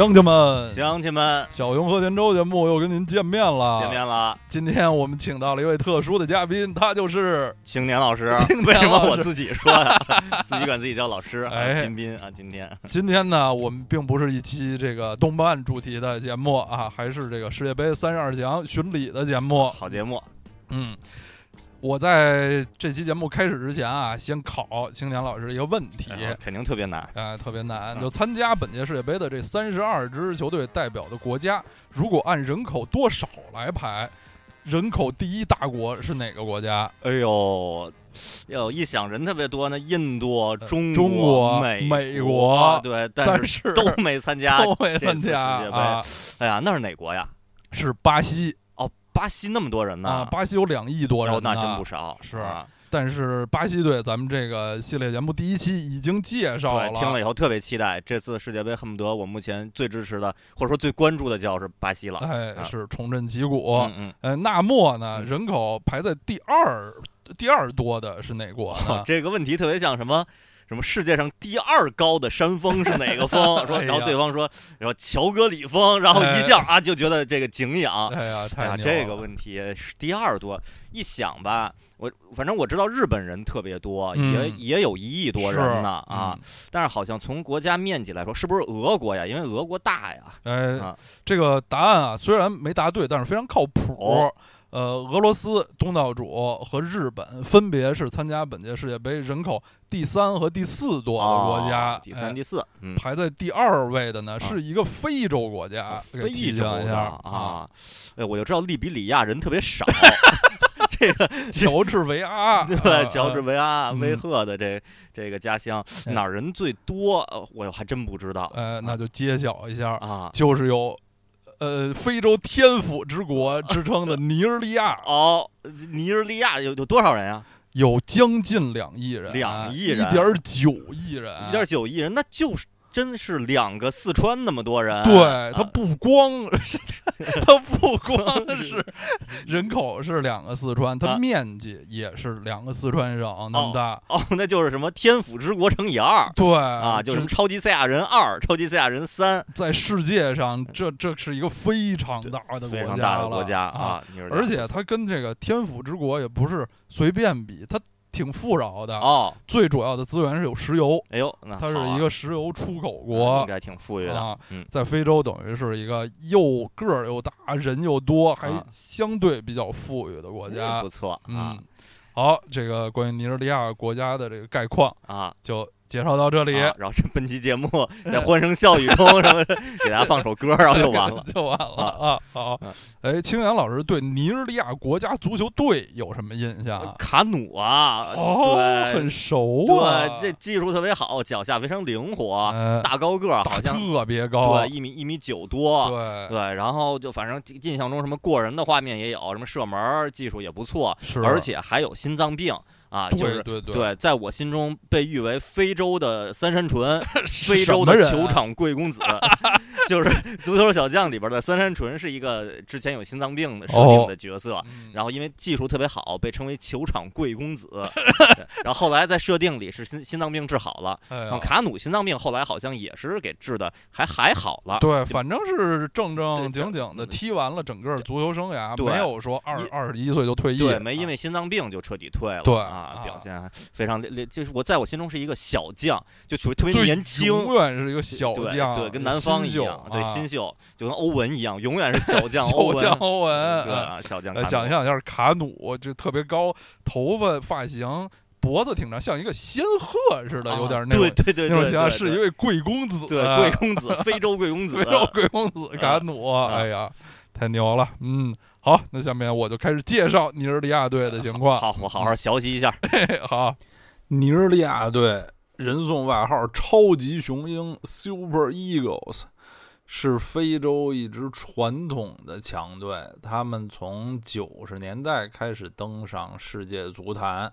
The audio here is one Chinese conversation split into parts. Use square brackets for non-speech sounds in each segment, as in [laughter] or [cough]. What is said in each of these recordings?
乡亲们，乡亲们，小熊和田周节目又跟您见面了。见面了。今天我们请到了一位特殊的嘉宾，他就是青年老师。[laughs] 为什么我自己说呀？[laughs] 自己管自己叫老师。哎彬彬啊，今天今天呢，我们并不是一期这个动漫主题的节目啊，还是这个世界杯三十二强巡礼的节目。好节目。嗯，我在这期节目开始之前啊，先考青年老师一个问题。哎肯定特别难。啊，特别难。嗯就参加本届世界杯的这三十二支球队代表的国家，如果按人口多少来排，人口第一大国是哪个国家？哎呦，哟，一想人特别多，那印度、中国美美国国对，但但是都没参加，[laughs] 都没参加世界杯啊，哎呀，那是哪国呀？是巴西哦，巴西那么多人呢啊，，巴西有两亿多人哦，那真不少。是啊但是巴西队，咱们这个系列节目第一期已经介绍了，听了以后特别期待。这次世界杯恨不得我目前最支持的，或者说最关注的就是巴西了。哎，啊是重振旗鼓。嗯嗯，呃，纳莫呢，嗯人口排在第二，第二多的是哪国呢？这个问题特别像什么？什么世界上第二高的山峰是哪个峰？[laughs] 说，然后对方说，然后乔戈里峰，然后一下啊就觉得这个景仰。哎呀，这个问题是第二多。一想吧，我反正我知道日本人特别多，嗯也也有一亿多人是呢啊。嗯但是好像从国家面积来说，是不是俄国呀？因为俄国大呀。哎，啊这个答案啊，虽然没答对，但是非常靠谱。哦呃，俄罗斯东道主和日本分别是参加本届世界杯人口第三和第四多的国家，哦第三、哎第四，嗯，排在第二位的呢啊。是一个非洲国家，非洲提醒一下的啊，哎，我就知道利比里亚人特别少，[laughs] [laughs] 这个 [laughs] 乔治维阿，对啊乔治维阿嗯。威赫的这这个家乡哎。哪儿人最多？呃我还真不知道。呃，那就揭晓一下，啊。就是有呃非洲天府之国 [laughs] 之称的尼日利亚，哦，尼日利亚有有多少人啊？有将近两亿人，两亿人。一点九亿人，一点九亿人，那就是真是两个四川那么多人。对，啊它不光是，它不光 [laughs] [laughs] 是人口是两个四川，它啊面积也是两个四川省那么大。哦，那就是什么天府之国乘以二对啊，就是什么超级赛亚人二、超级赛亚人三，在世界上，这这是一个非常大的国非常家了大的国家啊！而且它跟这个天府之国也不是随便比，它挺富饶的。哦，最主要的资源是有石油，哎呦，那它是一个石油出口国应国。该挺富裕的。啊嗯，在非洲等于是一个又个儿又大、人又多，还啊相对比较富裕的国家不。错啊嗯，好，这个关于尼日利亚国家的这个概况啊。就介绍到这里，啊然后这本期节目 [laughs] 在欢声笑语中然后 [laughs] 给大家放首歌，然后就完了。就完了啊。好啊，哎，青阳老师对尼日利亚国家足球队有什么印象啊？卡努啊，哦，对很熟啊。对，这技术特别好，脚下非常灵活，呃大高个儿，好像特别高，对一米一米九多。对对，然后就反正印象中什么过人的画面也有，什么射门儿技术也不错，是，而且还有心脏病啊，就是对对。对，在我心中被誉为非洲的三山 [laughs] 纯，非洲的球场贵公子，[laughs] 就是足球小将里边的三山纯是一个之前有心脏病的设定的角色。嗯然后因为技术特别好，被称为球场贵公子。[laughs] 然后后来在设定里是心心脏病治好了，哎然后卡努心脏病后来好像也是给治的还还好了。对，反正是正正经经的嗯踢完了整个足球生涯，对没有说二一二十一岁就退役，对，没因啊为心脏病就彻底退了。对啊啊，表现非常就是我在我心中是一个小将，就属于特别年轻，永远是一个小将，对，跟南方一新对啊新秀就跟欧文一样，永远是小将欧文。小将欧文，对小将。想象一下卡努，就特别高，头发发型，脖子挺长，像一个仙鹤似的，有点那种、啊对对对那种是一位贵公子，对贵公子，非洲贵公子 [laughs] 非，洲贵公子卡努，啊哎呀，太牛了，嗯。好，那下面我就开始介绍尼日利亚队的情况。[laughs] 好，我好好学习一下。[laughs] 好，尼日利亚队人送外号“超级雄鹰 ”（Super Eagles），是非洲一支传统的强队。他们从九十年代开始登上世界足坛，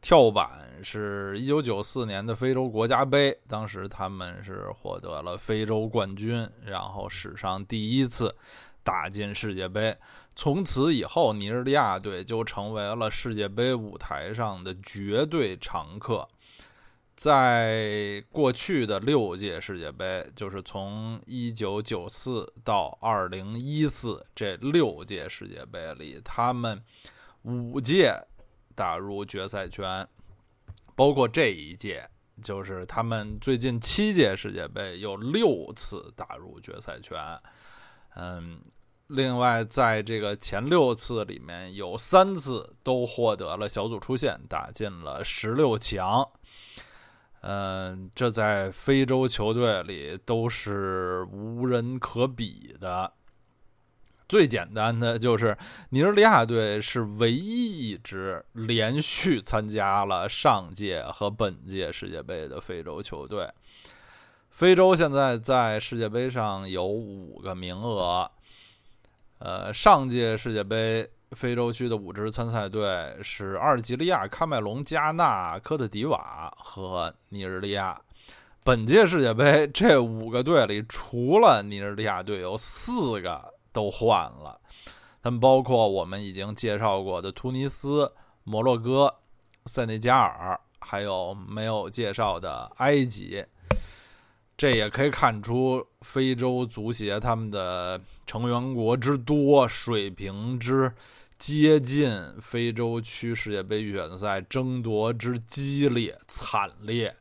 跳板是一九九四年的非洲国家杯，当时他们是获得了非洲冠军，然后史上第一次打进世界杯。从此以后，尼日利亚队就成为了世界杯舞台上的绝对常客。在过去的六届世界杯，就是从一九九四到二零一四这六届世界杯里，他们五届打入决赛圈，包括这一届，就是他们最近七届世界杯有六次打入决赛圈。嗯，另外在这个前六次里面有三次都获得了小组出线，打进了十六强。嗯，这在非洲球队里都是无人可比的。最简单的就是尼日利亚队是唯一一支连续参加了上届和本届世界杯的非洲球队。非洲现在在世界杯上有五个名额。呃，上届世界杯非洲区的五支参赛队是阿尔及利亚、喀麦隆、加纳、科特迪瓦和尼日利亚。本届世界杯这五个队里，除了尼日利亚队，有四个都换了。他们包括我们已经介绍过的突尼斯、摩洛哥、塞内加尔，还有没有介绍的埃及。这也可以看出非洲足协他们的成员国之多，水平之接近，非洲区世界杯预选赛争夺之激烈惨烈。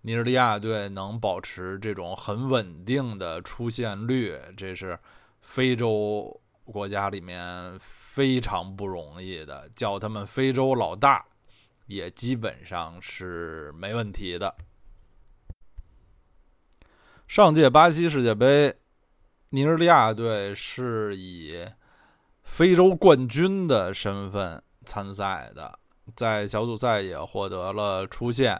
尼日利亚队能保持这种很稳定的出线率，这是非洲国家里面非常不容易的，叫他们非洲老大，也基本上是没问题的。上届巴西世界杯，尼日利亚队是以非洲冠军的身份参赛的，在小组赛也获得了出线。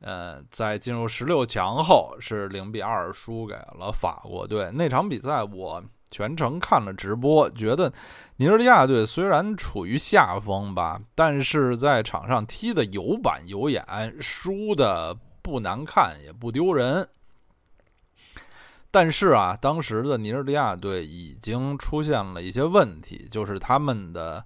呃，在进入十六强后是零比二输给了法国队。那场比赛我全程看了直播，觉得尼日利亚队虽然处于下风吧，但是在场上踢的有板有眼，输的不难看也不丢人。但是啊，当时的尼日利亚队已经出现了一些问题，就是他们的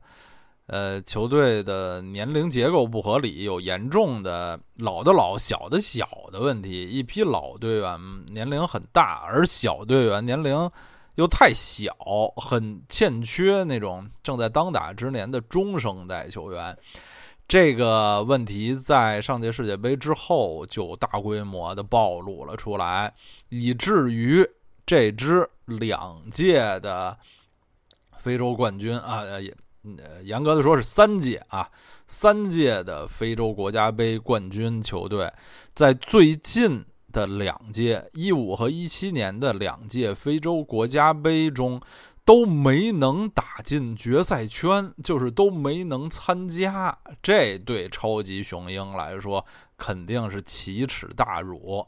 呃球队的年龄结构不合理，有严重的老的老小的小的问题。一批老队员年龄很大，而小队员年龄又太小，很欠缺那种正在当打之年的中生代球员。这个问题在上届世界杯之后就大规模的暴露了出来，以至于这支两届的非洲冠军啊，也严格的说是三届啊，三届的非洲国家杯冠军球队，在最近的两届一五和一七年的两届非洲国家杯中。都没能打进决赛圈，就是都没能参加。这对超级雄鹰来说肯定是奇耻大辱。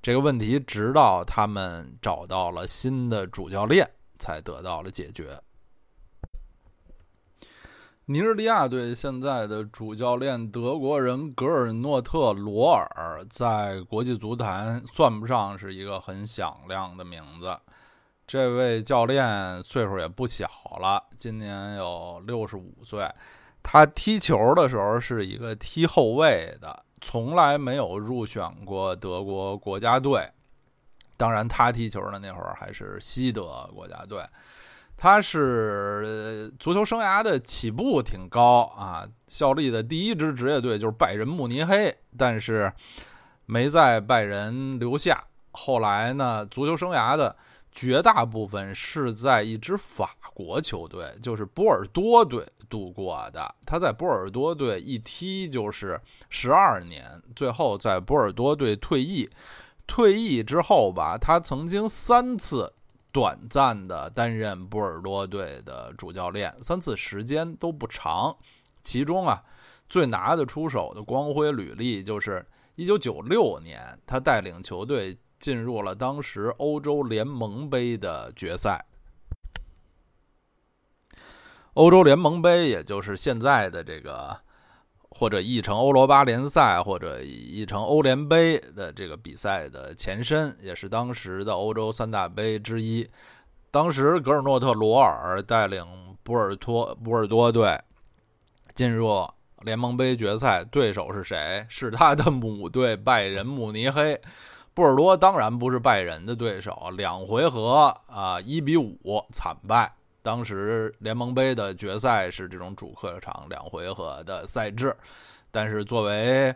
这个问题直到他们找到了新的主教练，才得到了解决。尼日利亚队现在的主教练德国人格尔诺特·罗尔，在国际足坛算不上是一个很响亮的名字。这位教练岁数也不小了，今年有六十五岁。他踢球的时候是一个踢后卫的，从来没有入选过德国国家队。当然，他踢球的那会儿还是西德国家队。他是足球生涯的起步挺高啊，效力的第一支职业队就是拜仁慕尼黑，但是没在拜仁留下。后来呢，足球生涯的。绝大部分是在一支法国球队，就是波尔多队度过的。他在波尔多队一踢就是十二年，最后在波尔多队退役。退役之后吧，他曾经三次短暂的担任波尔多队的主教练，三次时间都不长。其中啊，最拿得出手的光辉履历就是一九九六年，他带领球队。进入了当时欧洲联盟杯的决赛。欧洲联盟杯，也就是现在的这个，或者译成欧罗巴联赛，或者译成欧联杯的这个比赛的前身，也是当时的欧洲三大杯之一。当时格尔诺特·罗尔带领波尔托波尔多队进入联盟杯决赛对手是谁？是他的母队拜仁慕尼黑。波尔多当然不是拜仁的对手，两回合啊一比五惨败。当时联盟杯的决赛是这种主客场两回合的赛制，但是作为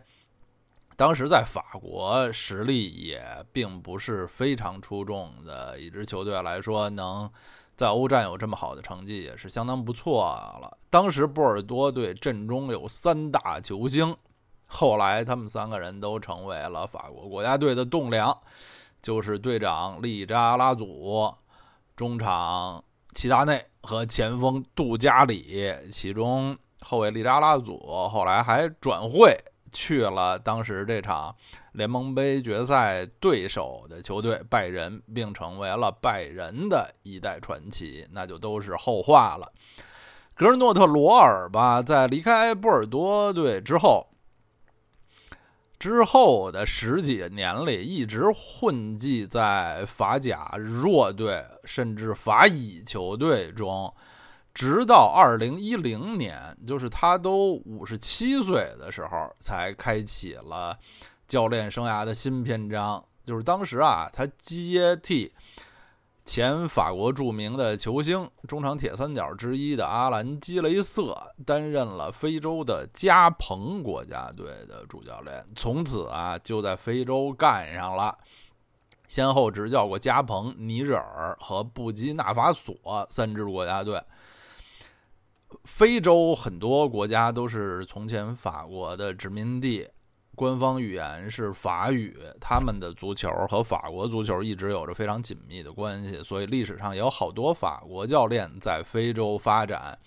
当时在法国实力也并不是非常出众的一支球队来说，能在欧战有这么好的成绩也是相当不错了。当时波尔多队阵中有三大球星，后来他们三个人都成为了法国国家队的栋梁，就是队长利扎拉祖、中场齐达内和前锋杜加里。其中后卫利扎拉祖后来还转会。去了当时这场联盟杯决赛对手的球队拜仁，并成为了拜仁的一代传奇，那就都是后话了。格尔诺特罗尔吧，在离开波尔多队之后，之后的十几年里，一直混迹在法甲弱队甚至法乙球队中。直到二零一零年，就是他都五十七岁的时候，才开启了教练生涯的新篇章。就是当时啊，他接替前法国著名的球星、中场铁三角之一的阿兰·基雷瑟，担任了非洲的加蓬国家队的主教练。从此啊，就在非洲干上了，先后执教过加蓬、尼日尔和布基纳法索三支国家队。非洲很多国家都是从前法国的殖民地，官方语言是法语。他们的足球和法国足球一直有着非常紧密的关系，所以历史上有好多法国教练在非洲发展。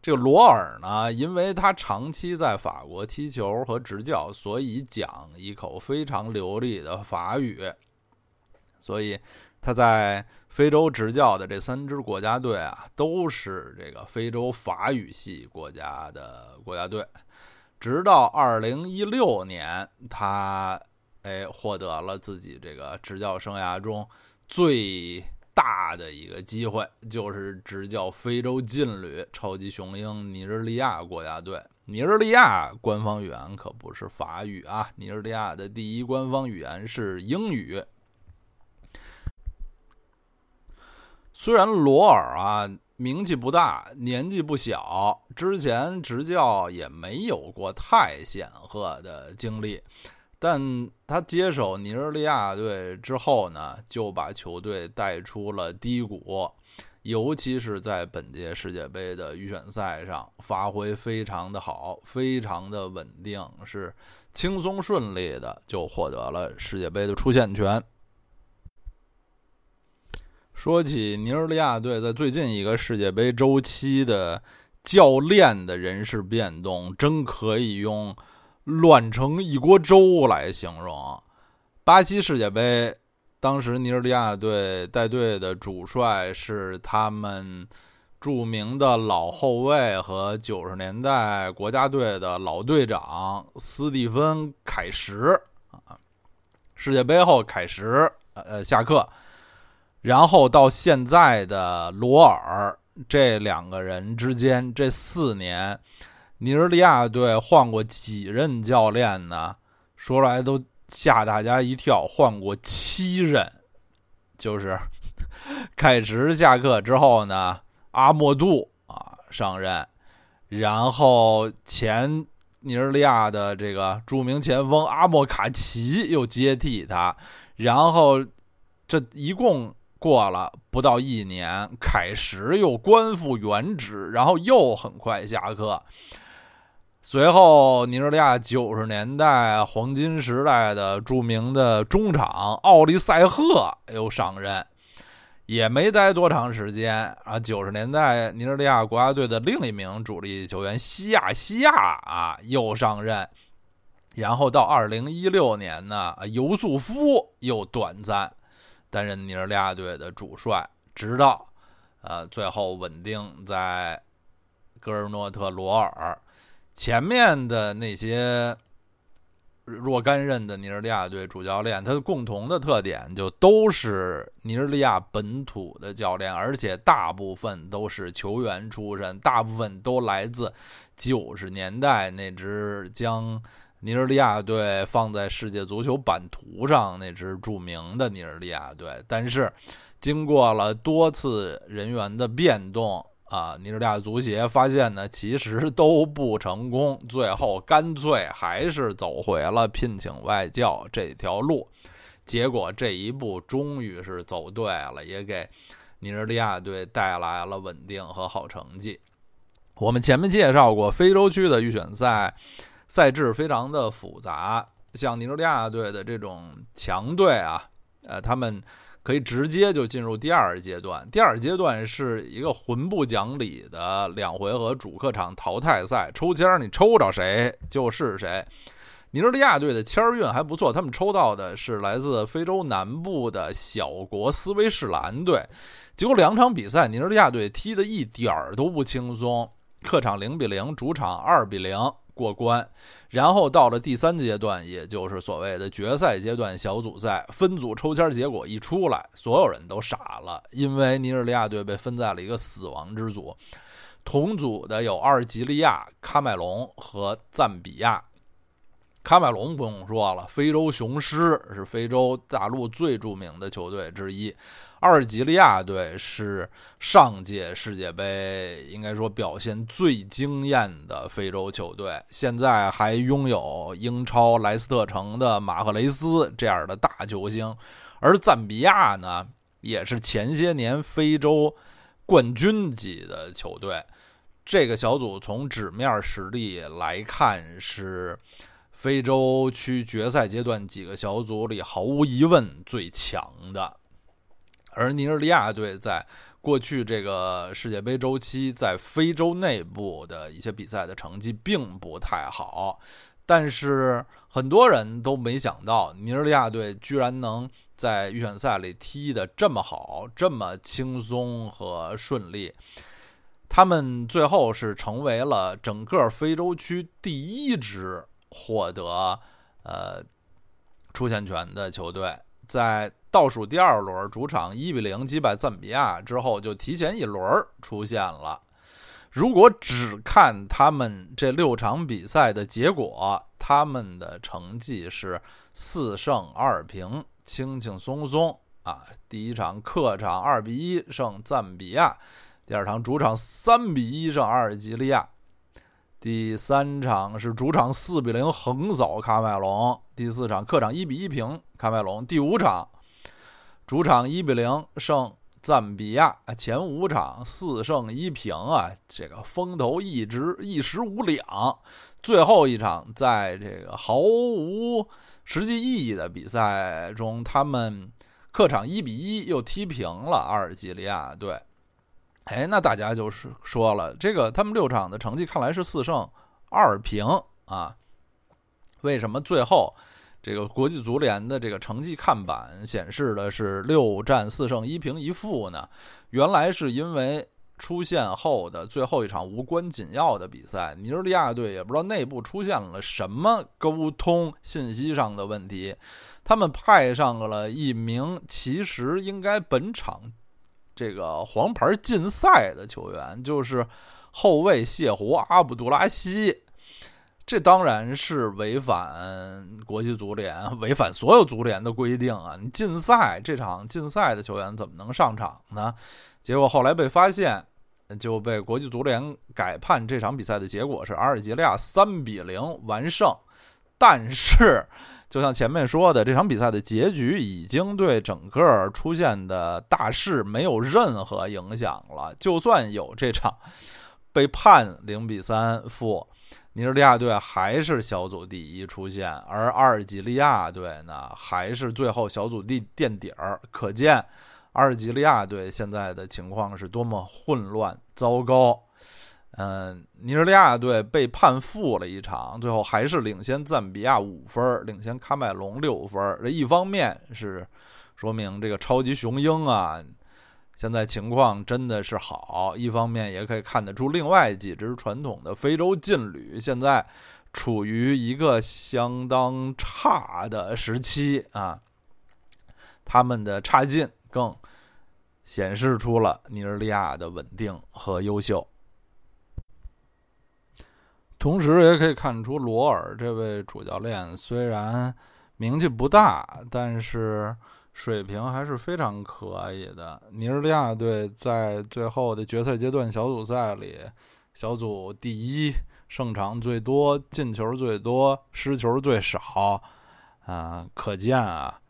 这个罗尔呢，因为他长期在法国踢球和执教，所以讲一口非常流利的法语，所以他在。非洲执教的这三支国家队啊，都是这个非洲法语系国家的国家队。直到二零一六年，他哎获得了自己这个执教生涯中最大的一个机会，就是执教非洲劲旅超级雄鹰尼日利亚国家队。尼日利亚官方语言可不是法语啊，尼日利亚的第一官方语言是英语。虽然罗尔啊名气不大，年纪不小，之前执教也没有过太显赫的经历，但他接手尼日利亚队之后呢，就把球队带出了低谷，尤其是在本届世界杯的预选赛上，发挥非常的好，非常的稳定，是轻松顺利的就获得了世界杯的出线权。说起尼日利亚队在最近一个世界杯周期的教练的人事变动，真可以用“乱成一锅粥”来形容。巴西世界杯当时尼日利亚队带队的主帅是他们著名的老后卫和九十年代国家队的老队长斯蒂芬·凯什啊。世界杯后，凯什呃下课。然后到现在的罗尔这两个人之间，这四年，尼日利亚队换过几任教练呢？说来都吓大家一跳，换过七任。就是 [laughs] 凯什下课之后呢，阿莫杜啊上任，然后前尼日利亚的这个著名前锋阿莫卡奇又接替他，然后这一共。过了不到一年，凯什又官复原职，然后又很快下课。随后，尼日利亚九十年代黄金时代的著名的中场奥利塞赫又上任，也没待多长时间啊。九十年代尼日利亚国家队的另一名主力球员西亚西亚啊又上任，然后到二零一六年呢，尤素夫又短暂。担任尼日利亚队的主帅，直到，呃，最后稳定在格尔诺特罗尔。前面的那些若干任的尼日利亚队主教练，他的共同的特点就都是尼日利亚本土的教练，而且大部分都是球员出身，大部分都来自九十年代那支将尼日利亚队放在世界足球版图上那支著名的尼日利亚队。但是，经过了多次人员的变动。啊，尼日利亚足协发现呢，其实都不成功，最后干脆还是走回了聘请外教这条路。结果这一步终于是走对了，也给尼日利亚队带来了稳定和好成绩。我们前面介绍过，非洲区的预选赛赛制非常的复杂，像尼日利亚队的这种强队啊，呃，他们。可以直接就进入第二阶段。第二阶段是一个魂不讲理的两回合主客场淘汰赛，抽签你抽着谁就是谁。尼日利亚队的签运还不错，他们抽到的是来自非洲南部的小国斯威士兰队。结果两场比赛，尼日利亚队踢的一点儿都不轻松，客场零比零，主场二比零。过关，然后到了第三阶段，也就是所谓的决赛阶段小组赛分组抽签结果一出来，所有人都傻了，因为尼日利亚队被分在了一个死亡之组，同组的有阿尔及利亚、喀麦隆和赞比亚。喀麦隆不用说了，非洲雄狮是非洲大陆最著名的球队之一。阿尔及利亚队是上届世界杯应该说表现最惊艳的非洲球队，现在还拥有英超莱斯特城的马赫雷斯这样的大球星。而赞比亚呢，也是前些年非洲冠军级的球队。这个小组从纸面实力来看是。非洲区决赛阶段几个小组里毫无疑问最强的，而尼日利亚队在过去这个世界杯周期在非洲内部的一些比赛的成绩并不太好，但是很多人都没想到尼日利亚队居然能在预选赛里踢得这么好，这么轻松和顺利，他们最后是成为了整个非洲区第一支。获得呃出线权的球队，在倒数第二轮主场一比零击败赞比亚之后，就提前一轮出现了。如果只看他们这六场比赛的结果，他们的成绩是四胜二平，轻轻松松啊！第一场客场二比一胜赞比亚，第二场主场三比一胜阿尔及利亚。第三场是主场四比零横扫喀麦隆，第四场客场一比一平喀麦隆，第五场主场一比零胜赞比亚，前五场四胜一平啊，这个风头一直一时无两。最后一场在这个毫无实际意义的比赛中，他们客场一比一又踢平了阿尔及利亚队。哎，那大家就是说了，这个他们六场的成绩看来是四胜二平啊，为什么最后这个国际足联的这个成绩看板显示的是六战四胜一平一负呢？原来是因为出现后的最后一场无关紧要的比赛，尼日利亚队也不知道内部出现了什么沟通信息上的问题，他们派上了一名其实应该本场。这个黄牌禁赛的球员就是后卫谢胡阿卜杜拉西，这当然是违反国际足联、违反所有足联的规定啊！你禁赛这场禁赛的球员怎么能上场呢？结果后来被发现，就被国际足联改判这场比赛的结果是阿尔及利亚三比零完胜，但是。就像前面说的，这场比赛的结局已经对整个出现的大势没有任何影响了。就算有这场被判零比三负，尼日利亚队还是小组第一出现，而阿尔及利亚队呢，还是最后小组第垫底儿。可见阿尔及利亚队现在的情况是多么混乱糟糕。嗯，尼日利亚队被判负了一场，最后还是领先赞比亚五分，领先喀麦隆六分。这一方面是说明这个超级雄鹰啊，现在情况真的是好；一方面也可以看得出，另外几支传统的非洲劲旅现在处于一个相当差的时期啊，他们的差劲更显示出了尼日利亚的稳定和优秀。同时，也可以看出罗尔这位主教练虽然名气不大，但是水平还是非常可以的。尼日利亚队在最后的决赛阶段小组赛里，小组第一，胜场最多，进球最多，失球最少，啊，可见啊，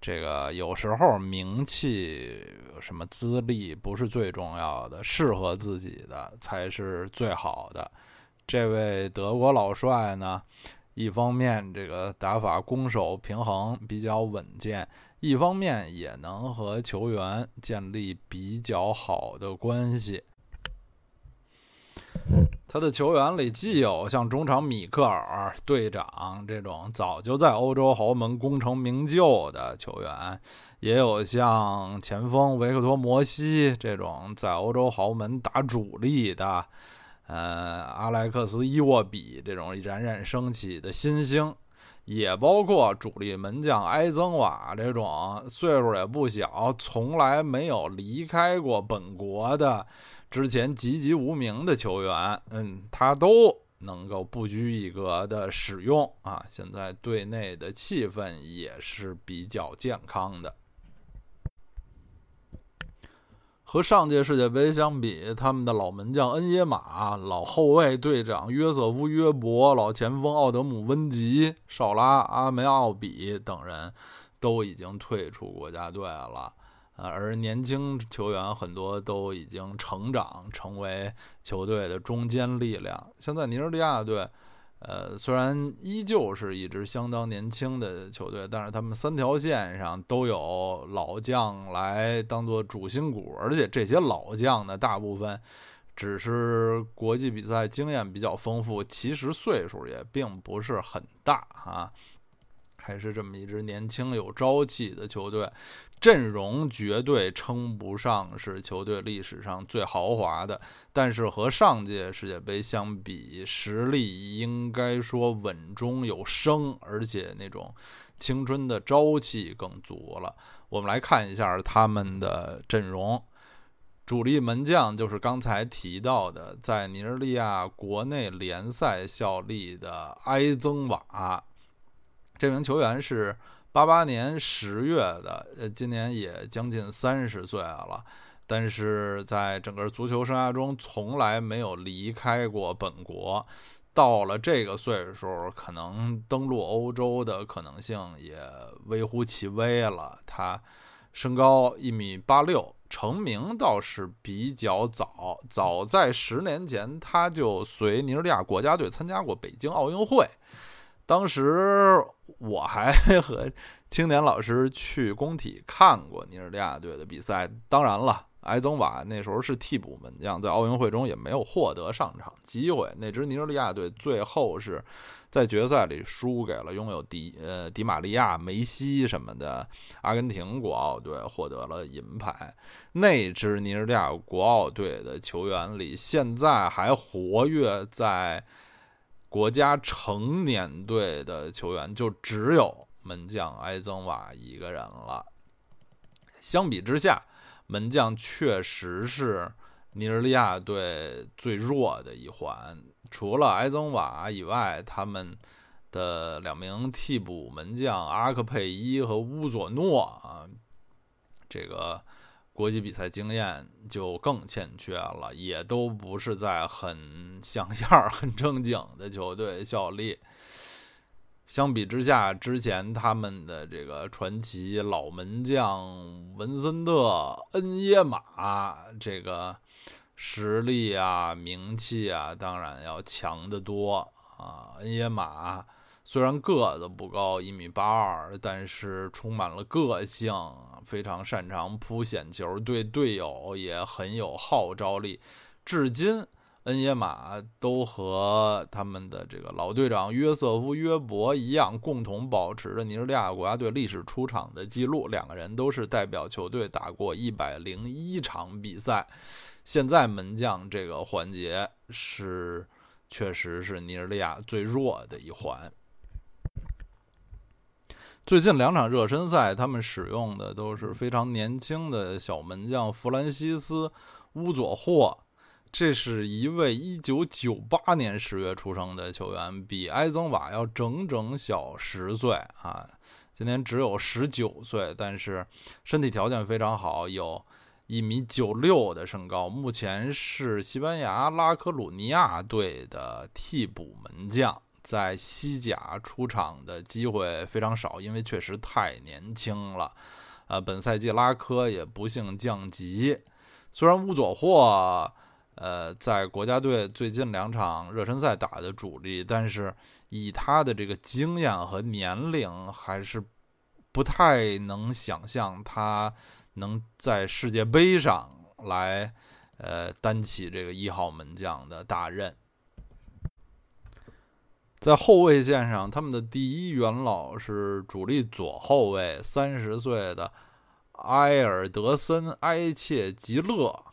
这个有时候名气什么资历不是最重要的，适合自己的才是最好的。这位德国老帅呢，一方面这个打法攻守平衡比较稳健，一方面也能和球员建立比较好的关系。他的球员里既有像中场米克尔队长这种早就在欧洲豪门功成名就的球员，也有像前锋维克托·摩西这种在欧洲豪门打主力的。呃，阿莱克斯·伊沃比这种冉冉升起的新星，也包括主力门将埃曾瓦这种岁数也不小，从来没有离开过本国的之前籍籍无名的球员，嗯，他都能够不拘一格的使用啊。现在队内的气氛也是比较健康的。和上届世界杯相比，他们的老门将恩耶马、老后卫队长约瑟夫·约伯、老前锋奥德姆·温吉、绍拉、阿梅奥比等人都已经退出国家队了，而年轻球员很多都已经成长，成为球队的中坚力量。现在尼日利亚队。呃，虽然依旧是一支相当年轻的球队，但是他们三条线上都有老将来当做主心骨，而且这些老将呢，大部分只是国际比赛经验比较丰富，其实岁数也并不是很大啊。还是这么一支年轻有朝气的球队，阵容绝对称不上是球队历史上最豪华的，但是和上届世界杯相比，实力应该说稳中有升，而且那种青春的朝气更足了。我们来看一下他们的阵容，主力门将就是刚才提到的在尼日利亚国内联赛效力的埃曾瓦。这名球员是八八年十月的，呃，今年也将近三十岁了，但是在整个足球生涯中从来没有离开过本国。到了这个岁数，可能登陆欧洲的可能性也微乎其微了。他身高一米八六，成名倒是比较早，早在十年前他就随尼日利亚国家队参加过北京奥运会。当时我还 [laughs] 和青年老师去工体看过尼日利亚队的比赛。当然了，埃曾瓦那时候是替补门将，在奥运会中也没有获得上场机会。那支尼日利亚队最后是在决赛里输给了拥有迪呃迪马利亚、梅西什么的阿根廷国奥队，获得了银牌。那支尼日利亚国奥队的球员里，现在还活跃在。国家成年队的球员就只有门将埃曾瓦一个人了。相比之下，门将确实是尼日利亚队最弱的一环。除了埃曾瓦以外，他们的两名替补门将阿克佩伊和乌佐诺啊，这个。国际比赛经验就更欠缺了，也都不是在很 [laughs] 像样、很正经的球队效力。相比之下，之前他们的这个传奇老门将文森特·恩耶马，这个实力啊、名气啊，当然要强得多啊。恩耶马。虽然个子不高，一米八二，但是充满了个性，非常擅长扑险球，对队友也很有号召力。至今，恩耶马都和他们的这个老队长约瑟夫·约伯一样，共同保持着尼日利亚国家队历史出场的记录。两个人都是代表球队打过一百零一场比赛。现在门将这个环节是。确实是尼日利亚最弱的一环。最近两场热身赛，他们使用的都是非常年轻的小门将弗兰西斯·乌佐霍。这是一位1998年10月出生的球员，比埃曾瓦要整整小十岁啊！今年只有19岁，但是身体条件非常好，有一米96的身高。目前是西班牙拉科鲁尼亚队的替补门将，在西甲出场的机会非常少，因为确实太年轻了。呃，本赛季拉科也不幸降级，虽然乌佐霍。呃，在国家队最近两场热身赛打的主力，但是以他的这个经验和年龄，还是不太能想象他能在世界杯上来呃担起这个一号门将的大任。在后卫线上，他们的第一元老是主力左后卫，三十岁的埃尔德森埃切吉勒。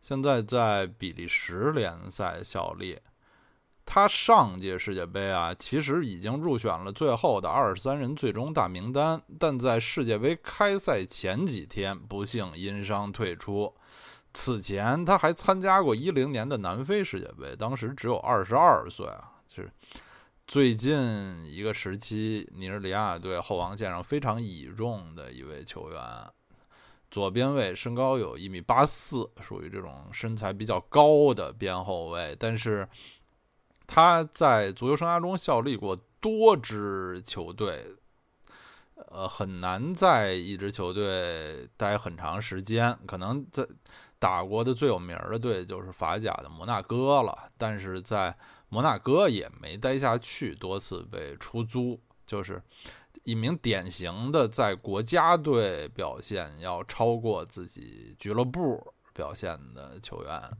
现在在比利时联赛效力，他上届世界杯啊，其实已经入选了最后的二十三人最终大名单，但在世界杯开赛前几天不幸因伤退出。此前他还参加过一零年的南非世界杯，当时只有二十二岁啊，是最近一个时期尼日利亚队后防线上非常倚重的一位球员。左边卫身高有一米八四，属于这种身材比较高的边后卫。但是他在足球生涯中效力过多支球队，呃，很难在一支球队待很长时间。可能在打过的最有名的队就是法甲的摩纳哥了，但是在摩纳哥也没待下去，多次被出租，就是。一名典型的在国家队表现要超过自己俱乐部表现的球员，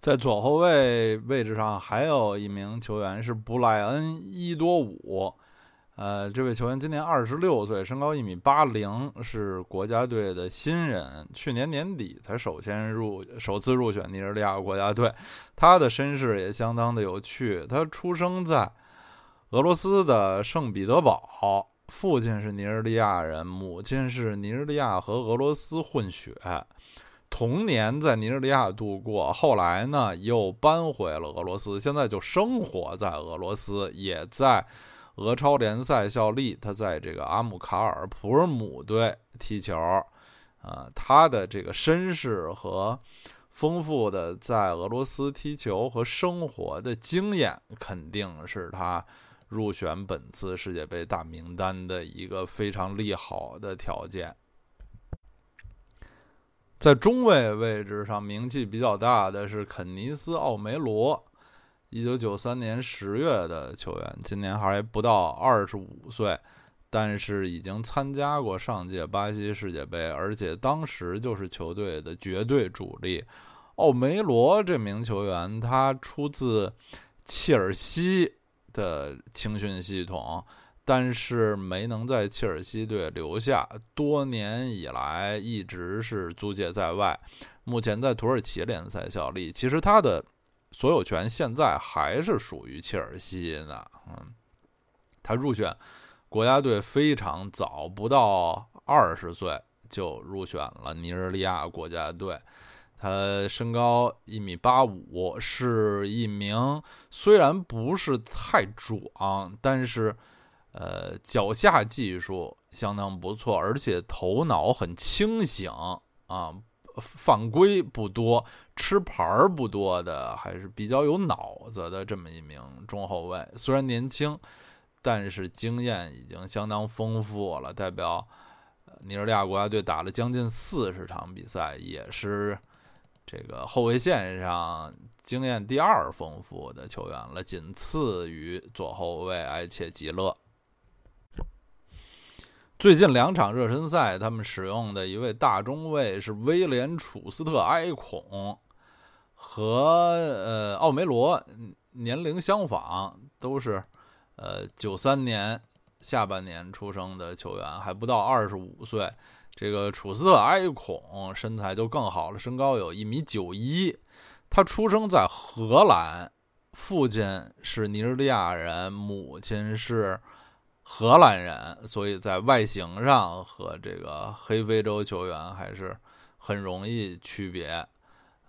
在左后卫位置上还有一名球员是布莱恩·伊多伍，呃，这位球员今年二十六岁，身高一米八零，是国家队的新人，去年年底才首先入首次入选尼日利亚国家队，他的身世也相当的有趣，他出生在。俄罗斯的圣彼得堡，父亲是尼日利亚人，母亲是尼日利亚和俄罗斯混血。童年在尼日利亚度过，后来呢又搬回了俄罗斯，现在就生活在俄罗斯，也在俄超联赛效力。他在这个阿姆卡尔普尔姆队踢球。啊，他的这个身世和丰富的在俄罗斯踢球和生活的经验，肯定是他。入选本次世界杯大名单的一个非常利好的条件，在中卫位置上名气比较大的是肯尼斯·奥梅罗，一九九三年十月的球员，今年还不到二十五岁，但是已经参加过上届巴西世界杯，而且当时就是球队的绝对主力。奥梅罗这名球员，他出自切尔西。的青训系统，但是没能在切尔西队留下，多年以来一直是租借在外。目前在土耳其联赛效力，其实他的所有权现在还是属于切尔西的。嗯，他入选国家队非常早，不到二十岁就入选了尼日利亚国家队。他身高一米八五，是一名虽然不是太壮，但是呃脚下技术相当不错，而且头脑很清醒啊，犯规不多，吃牌儿不多的，还是比较有脑子的这么一名中后卫。虽然年轻，但是经验已经相当丰富了，代表尼日利亚国家队打了将近四十场比赛，也是。这个后卫线上经验第二丰富的球员了，仅次于左后卫埃切吉勒。最近两场热身赛，他们使用的一位大中卫是威廉楚斯特埃孔，和呃奥梅罗年龄相仿，都是呃九三年下半年出生的球员，还不到二十五岁。这个楚斯特埃孔身材就更好了，身高有一米九一，他出生在荷兰，父亲是尼日利亚人，母亲是荷兰人，所以在外形上和这个黑非洲球员还是很容易区别。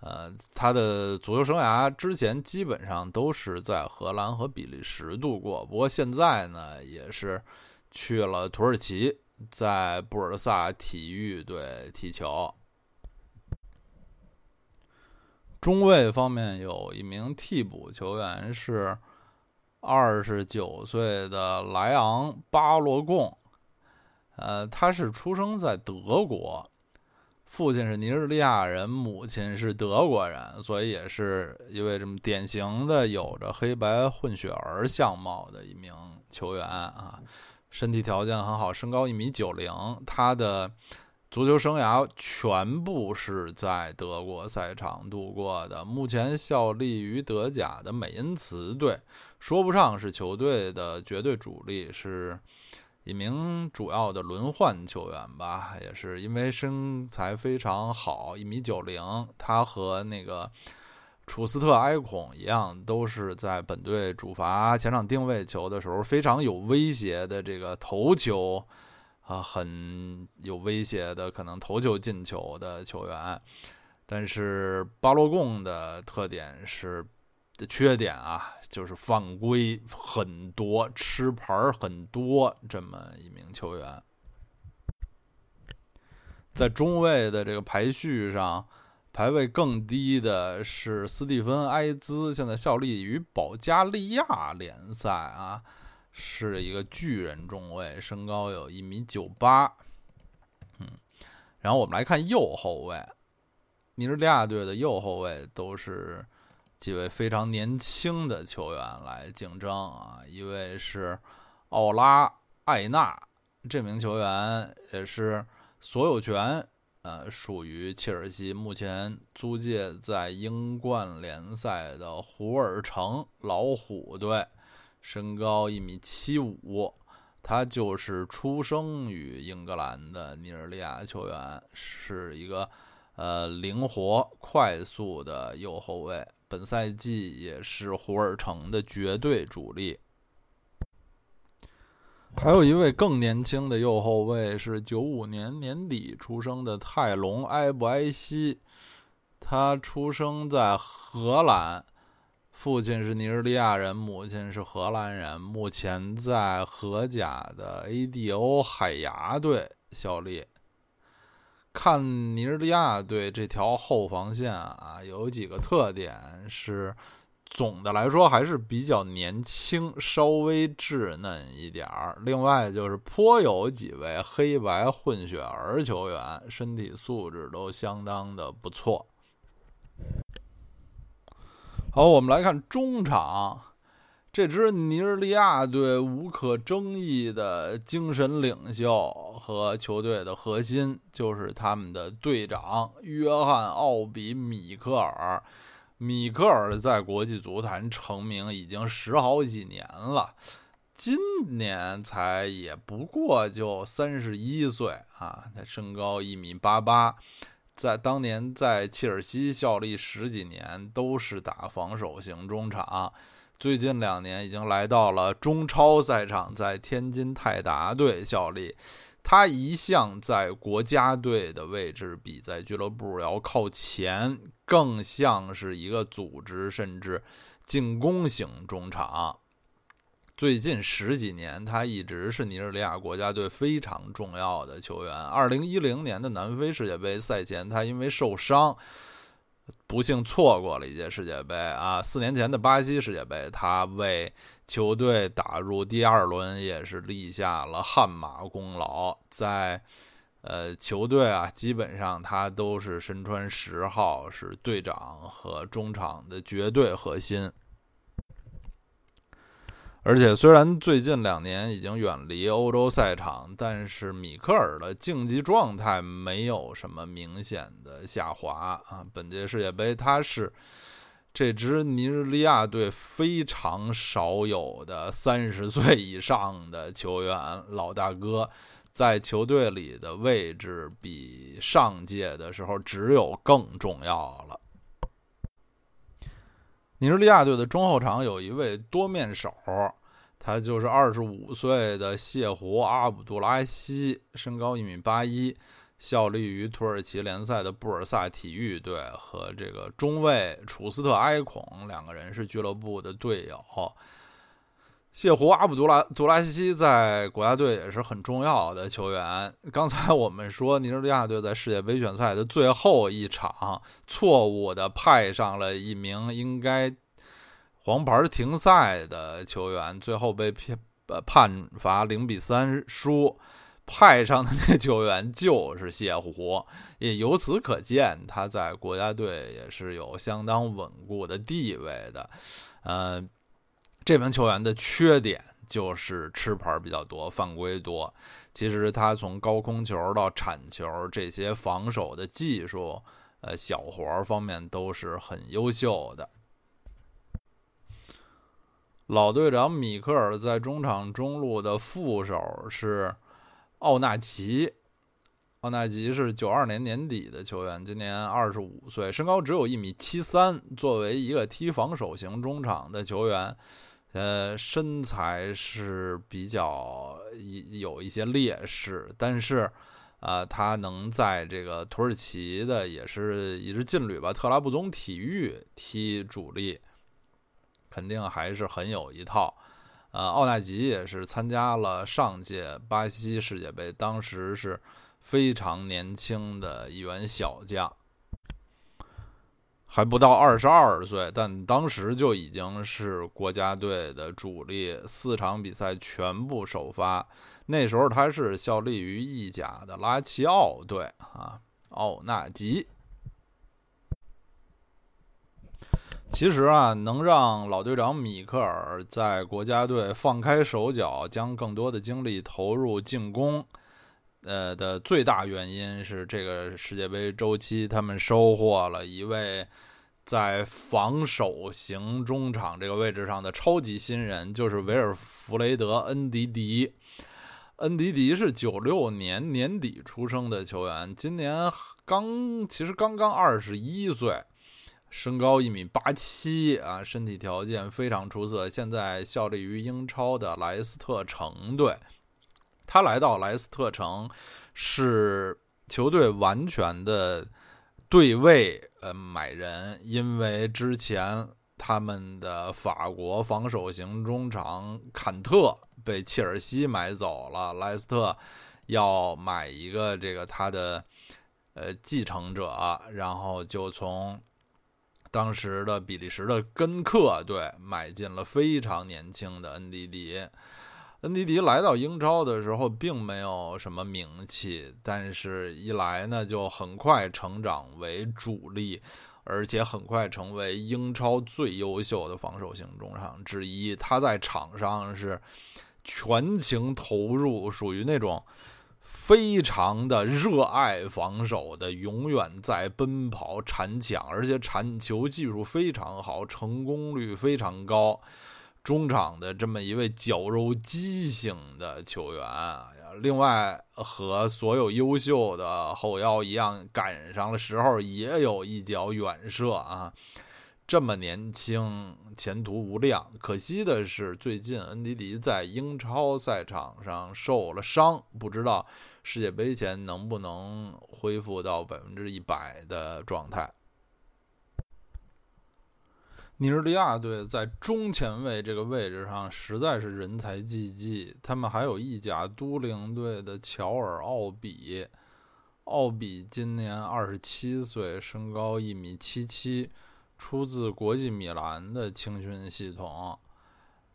呃，他的足球生涯之前基本上都是在荷兰和比利时度过，不过现在呢，也是去了土耳其，在布尔萨体育队踢球。中卫方面有一名替补球员是二十九岁的莱昂巴罗贡，呃，他是出生在德国。父亲是尼日利亚人，母亲是德国人，所以也是一位这么典型的有着黑白混血儿相貌的一名球员啊。身体条件很好，身高一米九零。他的足球生涯全部是在德国赛场度过的，目前效力于德甲的美因茨队，说不上是球队的绝对主力，是。一名主要的轮换球员吧，也是因为身材非常好，一米九零。他和那个楚斯特埃孔一样，都是在本队主罚前场定位球的时候非常有威胁的这个头球啊，很有威胁的可能头球进球的球员。但是巴洛贡的特点是。的缺点啊，就是犯规很多，吃牌很多，这么一名球员，在中卫的这个排序上，排位更低的是斯蒂芬埃兹，现在效力于保加利亚联赛啊，是一个巨人中卫，身高有一米九八，嗯，然后我们来看右后卫，尼日利亚队的右后卫都是。几位非常年轻的球员来竞争啊，一位是奥拉艾纳，这名球员也是所有权呃属于切尔西，目前租借在英冠联赛的胡尔城老虎队，身高一米七五，他就是出生于英格兰的尼日利亚球员，是一个呃灵活快速的右后卫。本赛季也是胡尔城的绝对主力。还有一位更年轻的右后卫是九五年年底出生的泰隆埃布埃西，他出生在荷兰，父亲是尼日利亚人，母亲是荷兰人，目前在荷甲的 ADO 海牙队效力。看尼日利亚队这条后防线啊，有几个特点是，总的来说还是比较年轻，稍微稚嫩一点儿。另外就是颇有几位黑白混血儿。球员，身体素质都相当的不错。好，我们来看中场。这支尼日利亚队无可争议的精神领袖和球队的核心，就是他们的队长约翰·奥比·米克尔。米克尔在国际足坛成名已经十好几年了，今年才也不过就三十一岁啊！他身高一米八八，在当年在切尔西效力十几年，都是打防守型中场。最近两年已经来到了中超赛场，在天津泰达队效力。他一向在国家队的位置比在俱乐部要靠前，更像是一个组织甚至进攻型中场。最近十几年，他一直是尼日利亚国家队非常重要的球员。二零一零年的南非世界杯赛前，他因为受伤。不幸错过了一届世界杯啊！四年前的巴西世界杯，他为球队打入第二轮，也是立下了汗马功劳。在呃球队啊，基本上他都是身穿十号，是队长和中场的绝对核心。而且，虽然最近两年已经远离欧洲赛场，但是米克尔的竞技状态没有什么明显的下滑啊。本届世界杯，他是这支尼日利亚队非常少有的三十岁以上的球员，老大哥，在球队里的位置比上届的时候只有更重要了。尼日利亚队的中后场有一位多面手，他就是二十五岁的谢胡阿卜杜拉西，身高一米八一，效力于土耳其联赛的布尔萨体育队，和这个中卫楚斯特埃孔两个人是俱乐部的队友。谢胡阿卜杜拉杜拉西西在国家队也是很重要的球员。刚才我们说，尼日利亚队在世界杯选赛的最后一场，错误的派上了一名应该黄牌停赛的球员，最后被判判罚零比三输。派上的那个球员就是谢胡，也由此可见，他在国家队也是有相当稳固的地位的。呃。这名球员的缺点就是吃牌比较多，犯规多。其实他从高空球到铲球这些防守的技术，呃，小活方面都是很优秀的。老队长米克尔在中场中路的副手是奥纳奇，奥纳奇是九二年年底的球员，今年二十五岁，身高只有一米七三。作为一个踢防守型中场的球员。呃，身材是比较有一些劣势，但是，啊，他能在这个土耳其的也是一支劲旅吧，特拉布宗体育踢主力，肯定还是很有一套。呃，奥纳吉也是参加了上届巴西世界杯，当时是非常年轻的一员小将。还不到二十二岁，但当时就已经是国家队的主力，四场比赛全部首发。那时候他是效力于意甲的拉齐奥队啊，奥纳吉。其实啊，能让老队长米克尔在国家队放开手脚，将更多的精力投入进攻。呃的最大原因是这个世界杯周期，他们收获了一位在防守型中场这个位置上的超级新人，就是维尔弗雷德·恩迪迪。恩迪迪是九六年年底出生的球员，今年刚其实刚刚二十一岁，身高一米八七啊，身体条件非常出色，现在效力于英超的莱斯特城队。他来到莱斯特城，是球队完全的对位呃买人，因为之前他们的法国防守型中场坎特被切尔西买走了，莱斯特要买一个这个他的呃继承者，然后就从当时的比利时的根克队买进了非常年轻的恩迪迪。恩迪迪来到英超的时候，并没有什么名气，但是一来呢，就很快成长为主力，而且很快成为英超最优秀的防守型中场之一。他在场上是全情投入，属于那种非常的热爱防守的，永远在奔跑铲抢，而且铲球技术非常好，成功率非常高。中场的这么一位绞肉机型的球员，另外和所有优秀的后腰一样，赶上了时候也有一脚远射啊！这么年轻，前途无量。可惜的是，最近恩迪迪在英超赛场上受了伤，不知道世界杯前能不能恢复到百分之一百的状态。尼日利亚队在中前卫这个位置上实在是人才济济。他们还有意甲都灵队的乔尔·奥比，奥比今年二十七岁，身高一米七七，出自国际米兰的青训系统。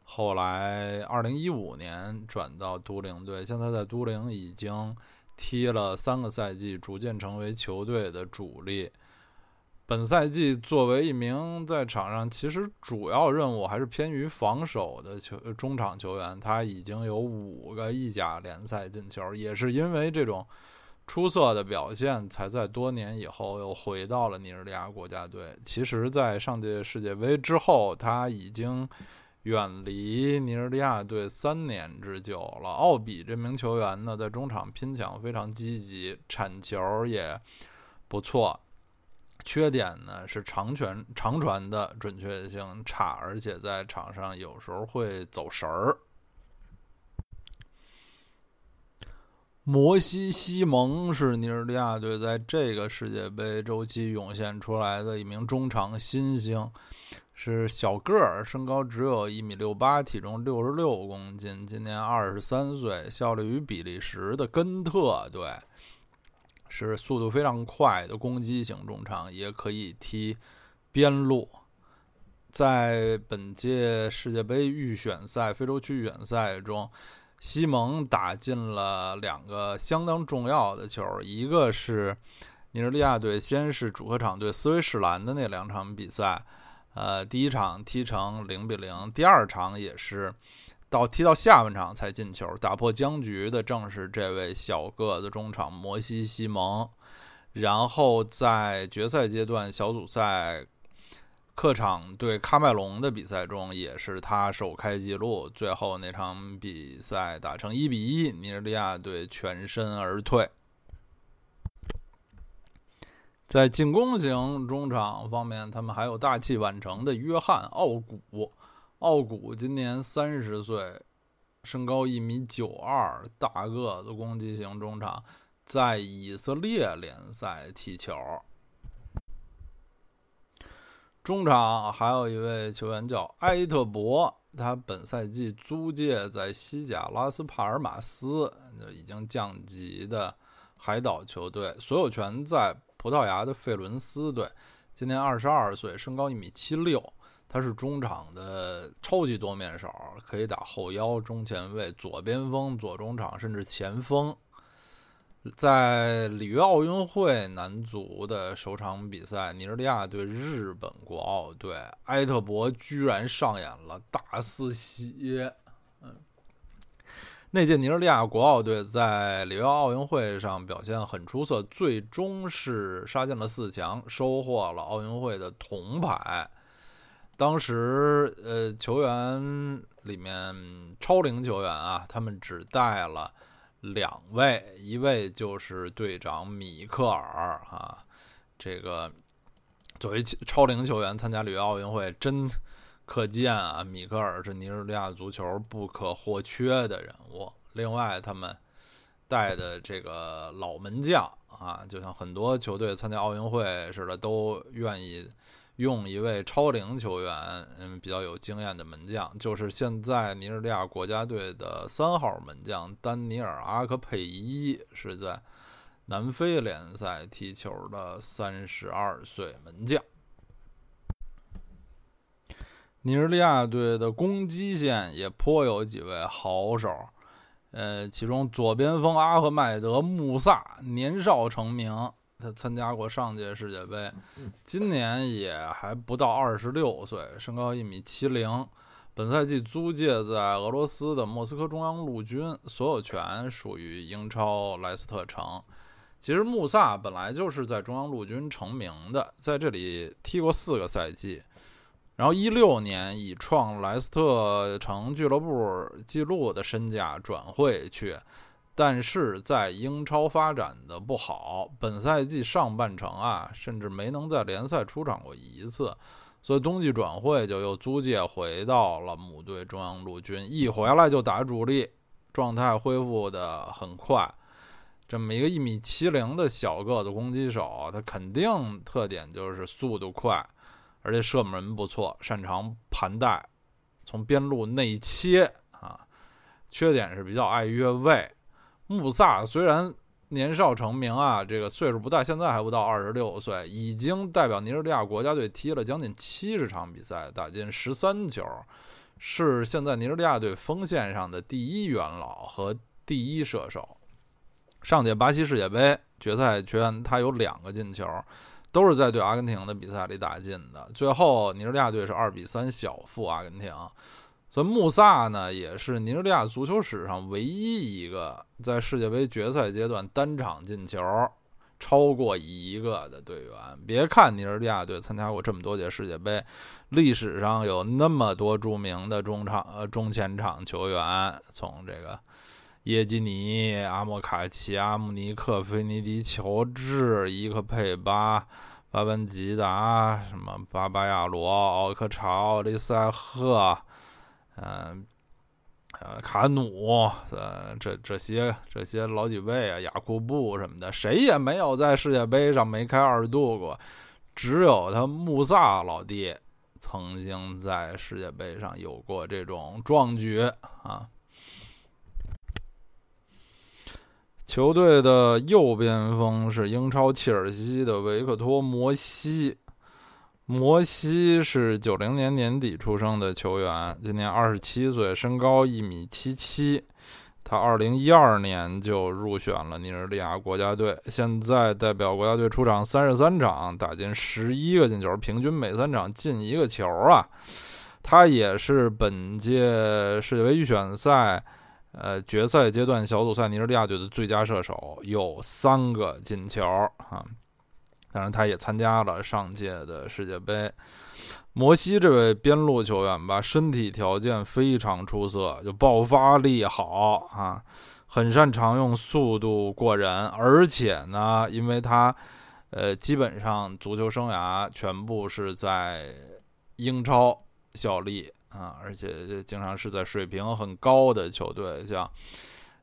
后来二零一五年转到都灵队，现在在都灵已经踢了三个赛季，逐渐成为球队的主力。本赛季作为一名在场上其实主要任务还是偏于防守的球中场球员，他已经有五个意甲联赛进球，也是因为这种出色的表现，才在多年以后又回到了尼日利亚国家队。其实，在上届世界杯之后，他已经远离尼日利亚队三年之久了。奥比这名球员呢，在中场拼抢非常积极，铲球也不错。缺点呢是长传长传的准确性差，而且在场上有时候会走神儿。摩西西蒙是尼日利亚队在这个世界杯周期涌现出来的一名中场新星，是小个儿，身高只有一米六八，体重六十六公斤，今年二十三岁，效力于比利时的根特队，是速度非常快的攻击型中场，也可以踢边路。在本届世界杯预选赛非洲区预选赛中。西蒙打进了两个相当重要的球，一个是尼日利亚队先是主客场对斯威士兰的那两场比赛，呃，第一场踢成零比零，第二场也是到踢到下半场才进球，打破僵局的正是这位小个子中场摩西西蒙，然后在决赛阶段小组赛。客场对喀麦隆的比赛中，也是他首开纪录。最后那场比赛打成一比一，尼日利亚队全身而退。在进攻型中场方面，他们还有大器晚成的约翰·奥古。奥古今年三十岁，身高一米九二，大个子攻击型中场，在以色列联赛踢球。中场还有一位球员叫埃特博，他本赛季租借在西甲拉斯帕尔马斯，就已经降级的海岛球队，所有权在葡萄牙的费伦斯队。今年二十二岁，身高一米七六，他是中场的超级多面手，可以打后腰、中前卫、左边锋、左中场，甚至前锋。在里约奥运会男足的首场比赛，尼日利亚对日本国奥队，埃特博居然上演了大四喜。那届尼日利亚国奥队在里约奥运会上表现很出色，最终是杀进了四强，收获了奥运会的铜牌。当时，呃，球员里面超龄球员啊，他们只带了。两位，一位就是队长米克尔啊，这个作为超龄球员参加里约奥运会，真可见啊，米克尔是尼日利亚足球不可或缺的人物。另外，他们带的这个老门将啊，就像很多球队参加奥运会似的，都愿意。用一位超龄球员，嗯，比较有经验的门将，就是现在尼日利亚国家队的三号门将丹尼尔·阿克佩伊，是在南非联赛踢球的三十二岁门将。尼日利亚队的攻击线也颇有几位好手，呃，其中左边锋阿赫迈德·穆萨年少成名。他参加过上届世界杯，今年也还不到二十六岁，身高一米七零。本赛季租借在俄罗斯的莫斯科中央陆军，所有权属于英超莱斯特城。其实穆萨本来就是在中央陆军成名的，在这里踢过四个赛季，然后一六年以创莱斯特城俱乐部纪录的身价转会去。但是在英超发展的不好，本赛季上半程啊，甚至没能在联赛出场过一次，所以冬季转会就又租借回到了母队中央陆军，一回来就打主力，状态恢复的很快。这么一个一米七零的小个子攻击手，他肯定特点就是速度快，而且射门不错，擅长盘带，从边路内切啊，缺点是比较爱越位。穆萨虽然年少成名啊，这个岁数不大，现在还不到二十六岁，已经代表尼日利亚国家队踢了将近七十场比赛，打进十三球，是现在尼日利亚队锋线上的第一元老和第一射手。上届巴西世界杯决赛圈，他有两个进球，都是在对阿根廷的比赛里打进的。最后尼日利亚队是二比三小负阿根廷。所以穆萨呢，也是尼日利亚足球史上唯一一个在世界杯决赛阶段单场进球超过一个的队员。别看尼日利亚队参加过这么多届世界杯，历史上有那么多著名的中场、呃中前场球员，从这个耶基尼、阿莫卡奇、阿姆尼克、菲尼迪、乔治、伊克佩巴。巴文吉达、什么巴巴亚罗、奥克查、奥利塞赫，嗯，呃，卡努，呃，这这些这些老几位啊，雅库布什么的，谁也没有在世界杯上梅开二度过，只有他穆萨老弟曾经在世界杯上有过这种壮举啊。球队的右边锋是英超切尔西的维克托·摩西。摩西是九零年年底出生的球员，今年二十七岁，身高一米七七。他二零一二年就入选了尼日利亚国家队，现在代表国家队出场三十三场，打进十一个进球，平均每三场进一个球啊。他也是本届世界杯预选赛。呃，决赛阶段小组赛，尼日利亚队的最佳射手有三个进球啊！当然，他也参加了上届的世界杯。摩西这位边路球员吧，身体条件非常出色，就爆发力好啊，很擅长用速度过人，而且呢，因为他呃，基本上足球生涯全部是在英超效力。啊，而且经常是在水平很高的球队，像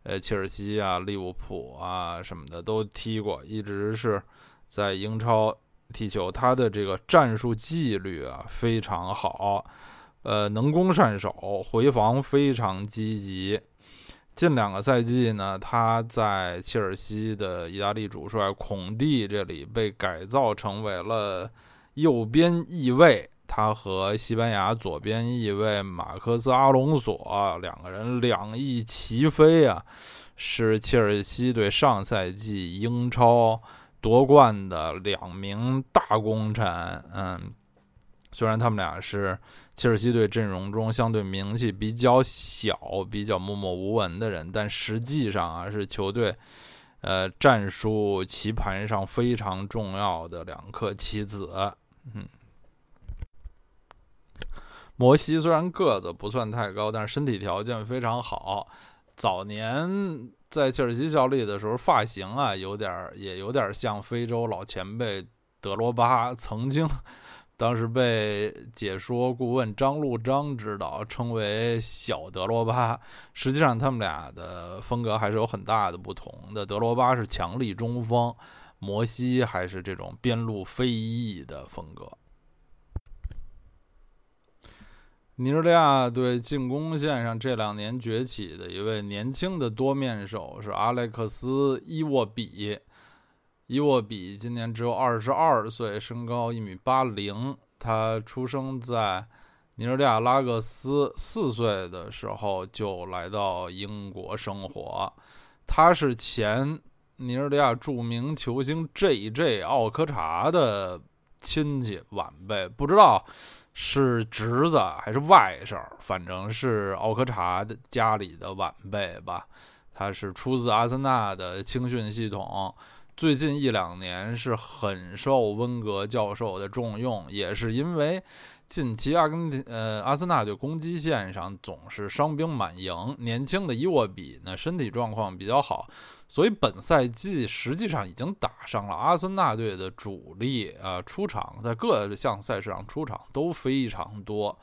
呃切尔西啊、利物浦啊什么的都踢过，一直是在英超踢球。他的这个战术纪律啊非常好，呃，能攻善守，回防非常积极。近两个赛季呢，他在切尔西的意大利主帅孔蒂这里被改造成为了右边翼卫。他和西班牙左边翼卫马克斯·阿隆索两个人两翼齐飞啊，是切尔西队上赛季英超夺冠的两名大功臣。嗯，虽然他们俩是切尔西队阵容中相对名气比较小、比较默默无闻的人，但实际上啊，是球队呃战术棋盘上非常重要的两颗棋子。嗯。摩西虽然个子不算太高，但是身体条件非常好。早年在切尔西效力的时候，发型啊有点也有点像非洲老前辈德罗巴。曾经，当时被解说顾问张路张指导，称为小德罗巴。实际上，他们俩的风格还是有很大的不同的。德罗巴是强力中锋，摩西还是这种边路飞翼的风格。尼日利亚队进攻线上这两年崛起的一位年轻的多面手是阿莱克斯·伊沃比。伊沃比今年只有二十二岁，身高一米八零。他出生在尼日利亚拉各斯，四岁的时候就来到英国生活。他是前尼日利亚著名球星 J.J. 奥科查的亲戚晚辈，不知道。是侄子还是外甥？反正是奥克查的家里的晚辈吧。他是出自阿森纳的青训系统，最近一两年是很受温格教授的重用，也是因为近期阿根廷呃阿森纳队攻击线上总是伤兵满营，年轻的伊沃比呢身体状况比较好。所以本赛季实际上已经打上了阿森纳队的主力啊，出场在各项赛事上出场都非常多，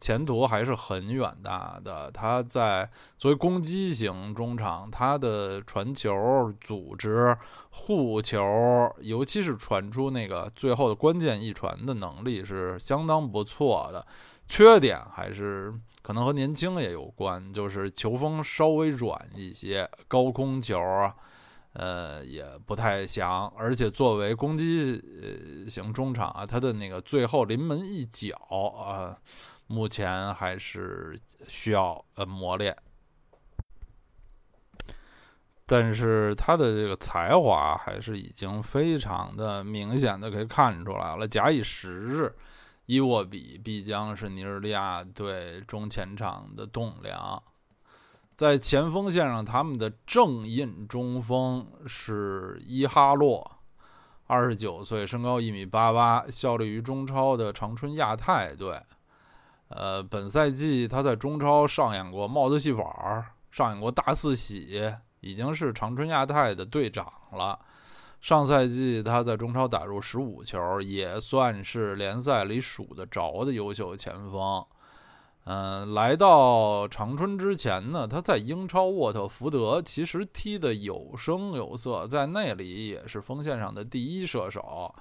前途还是很远大的。他在作为攻击型中场，他的传球、组织、护球，尤其是传出那个最后的关键一传的能力是相当不错的。缺点还是。可能和年轻也有关，就是球风稍微软一些，高空球啊，呃，也不太强。而且作为攻击型中场啊，他的那个最后临门一脚啊，目前还是需要呃磨练。但是他的这个才华还是已经非常的明显的可以看出来了。假以时日。伊沃比必将是尼日利亚队中前场的栋梁，在前锋线上，他们的正印中锋是伊哈洛，二十九岁，身高一米八八，效力于中超的长春亚泰队。呃，本赛季他在中超上演过帽子戏法，上演过大四喜，已经是长春亚泰的队长了。上赛季他在中超打入十五球，也算是联赛里数得着的优秀前锋。嗯，来到长春之前呢，他在英超沃特福德其实踢得有声有色，在那里也是锋线上的第一射手。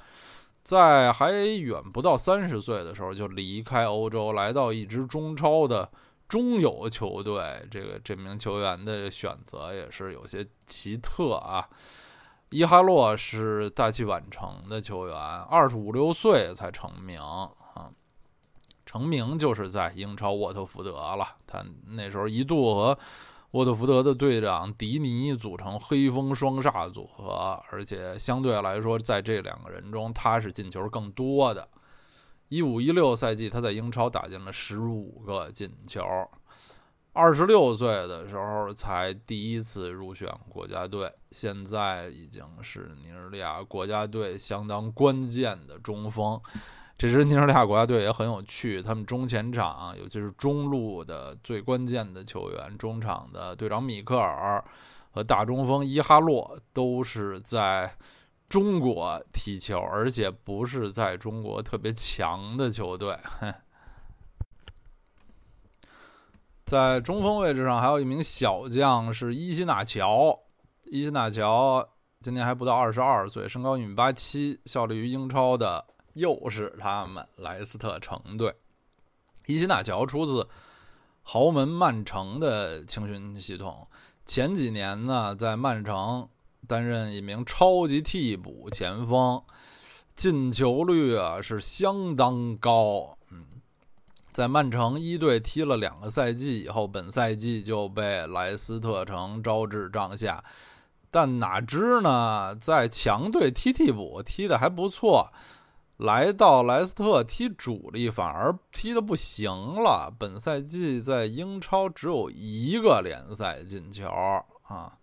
在还远不到三十岁的时候就离开欧洲，来到一支中超的中游球队。这个这名球员的选择也是有些奇特啊。伊哈洛是大器晚成的球员，二十五六岁才成名啊。成名就是在英超沃特福德了，他那时候一度和沃特福德的队长迪尼组成黑风双煞组合，而且相对来说，在这两个人中，他是进球更多的。一五一六赛季，他在英超打进了十五个进球。二十六岁的时候才第一次入选国家队，现在已经是尼日利亚国家队相当关键的中锋。这支尼日利亚国家队也很有趣，他们中前场，尤其是中路的最关键的球员，中场的队长米克尔和大中锋伊哈洛都是在中国踢球，而且不是在中国特别强的球队。在中锋位置上，还有一名小将是伊西纳乔。伊西纳乔今年还不到二十二岁，身高一米八七，效力于英超的。又是他们莱斯特城队，伊西纳乔出自豪门曼城的青训系统。前几年呢，在曼城担任一名超级替补前锋，进球率啊是相当高。在曼城一队踢了两个赛季以后，本赛季就被莱斯特城招至帐下。但哪知呢，在强队踢替补踢的还不错。来到莱斯特踢主力反而踢得不行了，本赛季在英超只有一个联赛进球啊，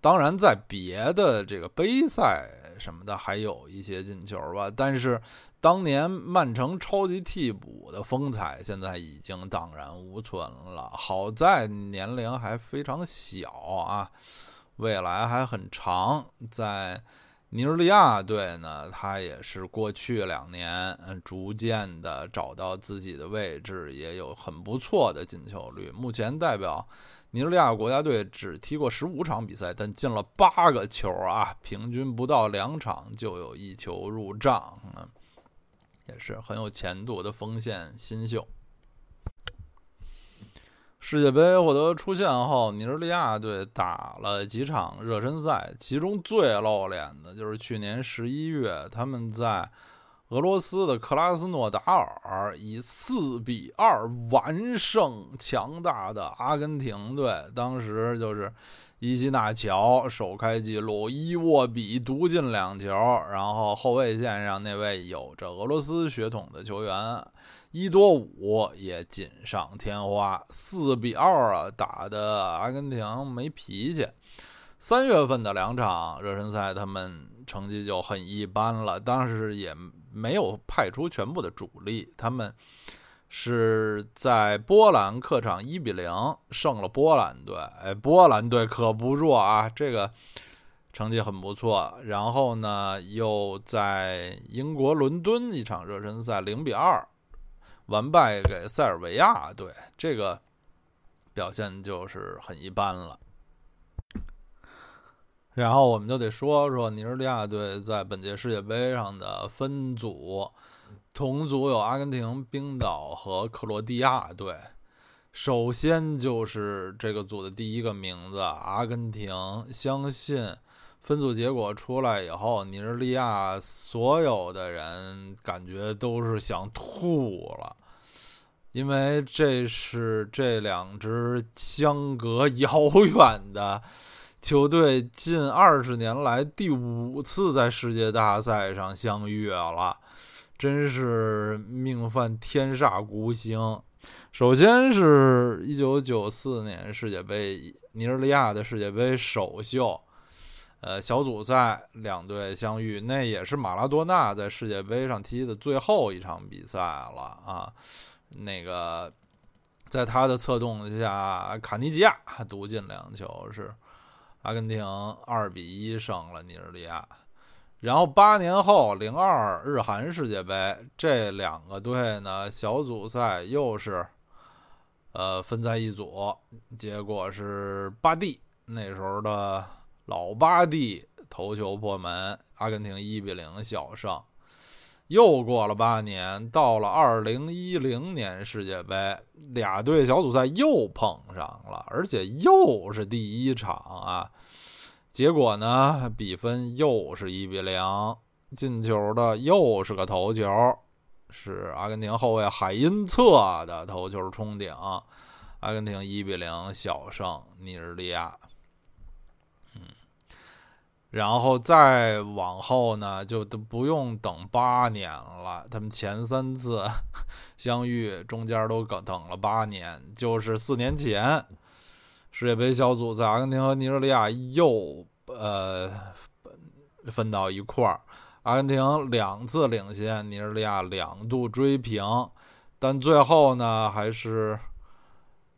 当然在别的这个杯赛什么的还有一些进球吧，但是当年曼城超级替补的风采现在已经荡然无存了。好在年龄还非常小啊，未来还很长，在。尼日利亚队呢，他也是过去两年嗯，逐渐的找到自己的位置，也有很不错的进球率。目前代表尼日利亚国家队只踢过十五场比赛，但进了八个球啊，平均不到两场就有一球入账，嗯，也是很有前途的锋线新秀。世界杯获得出线后，尼日利亚队打了几场热身赛，其中最露脸的就是去年十一月，他们在俄罗斯的克拉斯诺达尔以四比二完胜强大的阿根廷队。当时就是伊西纳乔首开纪录，伊沃比独进两球，然后后卫线上那位有着俄罗斯血统的球员。伊多五也锦上添花，四比二啊，打的阿根廷没脾气。三月份的两场热身赛，他们成绩就很一般了，当时也没有派出全部的主力。他们是在波兰客场一比零胜了波兰队，哎，波兰队可不弱啊，这个成绩很不错。然后呢，又在英国伦敦一场热身赛零比二。完败给塞尔维亚队，这个表现就是很一般了。然后我们就得说说尼日利亚队在本届世界杯上的分组，同组有阿根廷、冰岛和克罗地亚队。首先就是这个组的第一个名字阿根廷，相信。分组结果出来以后，尼日利亚所有的人感觉都是想吐了，因为这是这两支相隔遥远的球队近二十年来第五次在世界大赛上相遇了，真是命犯天煞孤星。首先是一九九四年世界杯，尼日利亚的世界杯首秀。呃，小组赛两队相遇，那也是马拉多纳在世界杯上踢的最后一场比赛了啊。那个，在他的策动下，卡尼吉亚独进两球，是阿根廷二比一胜了尼日利亚。然后八年后，零二日韩世界杯，这两个队呢，小组赛又是呃分在一组，结果是巴蒂那时候的老巴蒂头球破门，阿根廷一比零小胜。又过了八年，到了二零一零年世界杯，俩队小组赛又碰上了，而且又是第一场啊。结果呢，比分又是一比零，进球的又是个头球，是阿根廷后卫海因策的头球冲顶，阿根廷一比零小胜尼日利亚。嗯然后再往后呢，就都不用等八年了。他们前三次相遇，中间都等等了八年。就是四年前世界杯小组赛，阿根廷和尼日利亚又呃分到一块儿。阿根廷两次领先，尼日利亚两度追平，但最后呢，还是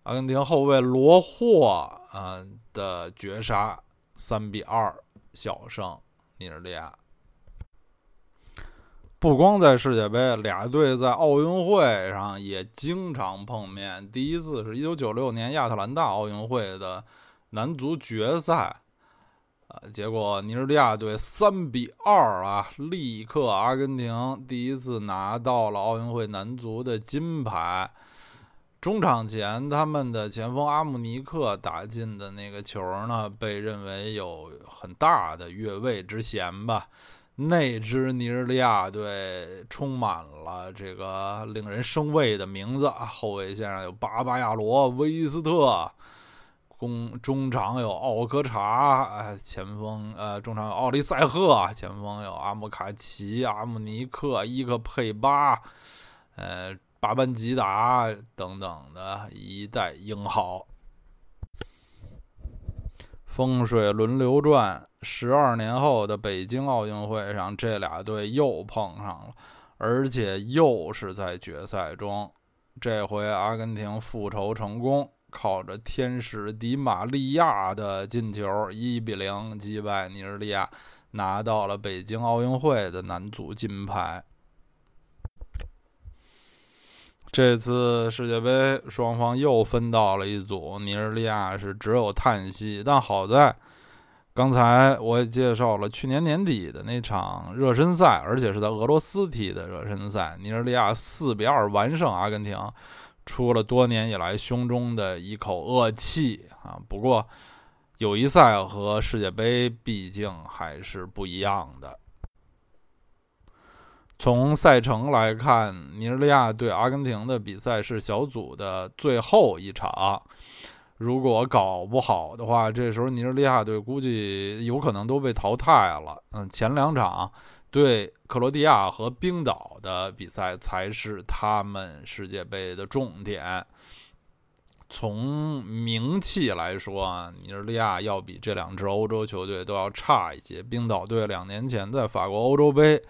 阿根廷后卫罗霍啊的绝杀，三比二。小胜尼日利亚，不光在世界杯，俩队在奥运会上也经常碰面。第一次是一九九六年亚特兰大奥运会的男足决赛，啊，结果尼日利亚队三比二啊，力克阿根廷，第一次拿到了奥运会男足的金牌。中场前，他们的前锋阿姆尼克打进的那个球呢，被认为有很大的越位之嫌吧。那支尼日利亚队充满了这个令人生畏的名字，后卫线上有巴巴亚罗、威斯特，攻中场有奥科查，哎，前锋呃中场有奥利塞赫，前锋有阿姆卡奇、阿姆尼克、伊克佩巴，呃。巴班吉达等等的一代英豪，风水轮流转。十二年后的北京奥运会上，这俩队又碰上了，而且又是在决赛中。这回阿根廷复仇成功，靠着天使迪玛利亚的进球，一比零击败尼日利亚，拿到了北京奥运会的男足金牌。这次世界杯双方又分到了一组，尼日利亚是只有叹息。但好在，刚才我也介绍了去年年底的那场热身赛，而且是在俄罗斯踢的热身赛，尼日利亚四比二完胜阿根廷，出了多年以来胸中的一口恶气啊！不过，友谊赛和世界杯毕竟还是不一样的。从赛程来看，尼日利亚对阿根廷的比赛是小组的最后一场。如果搞不好的话，这时候尼日利亚队估计有可能都被淘汰了。嗯，前两场对克罗地亚和冰岛的比赛才是他们世界杯的重点。从名气来说，尼日利亚要比这两支欧洲球队都要差一些。冰岛队两年前在法国欧洲杯。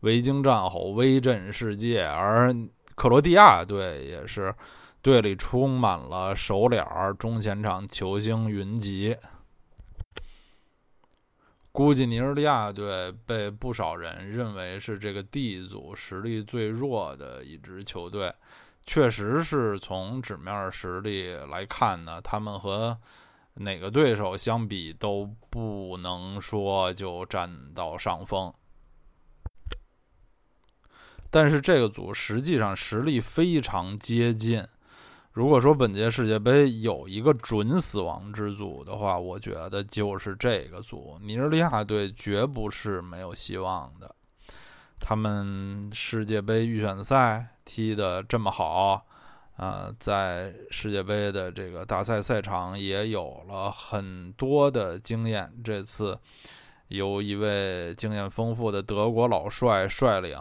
维京战吼威震世界，而克罗地亚队也是队里充满了熟脸儿，中前场球星云集。估计尼日利亚队被不少人认为是这个 D 组实力最弱的一支球队，确实是从纸面实力来看呢，他们和哪个对手相比都不能说就占到上风。但是这个组实际上实力非常接近。如果说本届世界杯有一个准死亡之组的话，我觉得就是这个组。尼日利亚队绝不是没有希望的。他们世界杯预选赛踢得这么好，啊，在世界杯的这个大赛赛场也有了很多的经验。这次由一位经验丰富的德国老帅率领。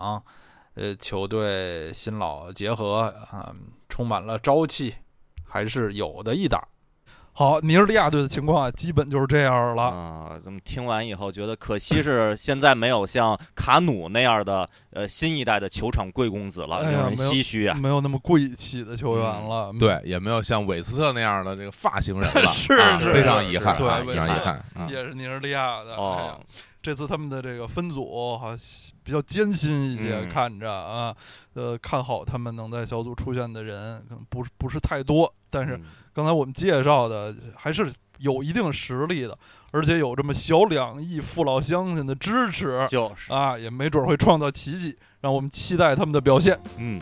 呃，球队新老结合啊，充满了朝气，还是有的一打。好，尼日利亚队的情况基本就是这样了啊。咱们听完以后觉得可惜是现在没有像卡努那样的呃新一代的球场贵公子了，唏嘘啊。没有那么贵气的球员了，对，也没有像韦斯特那样的这个发型人了，[laughs] 是是，非常遗憾，对，非常遗憾。也是尼日利亚的哦。这次他们的这个分组哈比较艰辛一些，看着啊，呃，看好他们能在小组出现的人可能不是不是太多，但是刚才我们介绍的还是有一定实力的，而且有这么小两亿父老乡亲的支持，就是啊，也没准会创造奇迹，让我们期待他们的表现。嗯。